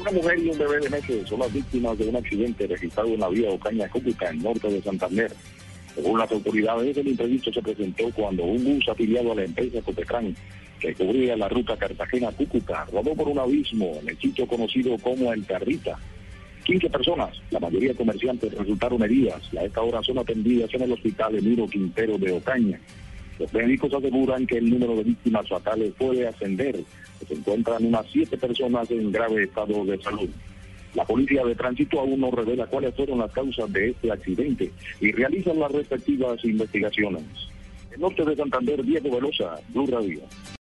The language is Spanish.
Una mujer y un bebé de meses son las víctimas de un accidente registrado en la vía Ocaña Cúcuta, en norte de Santander. Según las autoridades, el imprevisto se presentó cuando un bus afiliado a la empresa Copetran, que cubría la ruta Cartagena-Cúcuta, rodó por un abismo en el sitio conocido como El Carrita. 15 personas, la mayoría comerciantes, resultaron heridas y a esta hora son atendidas en el hospital Emiro Quintero de Ocaña. Los médicos aseguran que el número de víctimas fatales puede ascender. Se encuentran unas siete personas en grave estado de salud. La policía de tránsito aún no revela cuáles fueron las causas de este accidente y realizan las respectivas investigaciones. El norte de Santander, Diego Velosa, Blue Radio.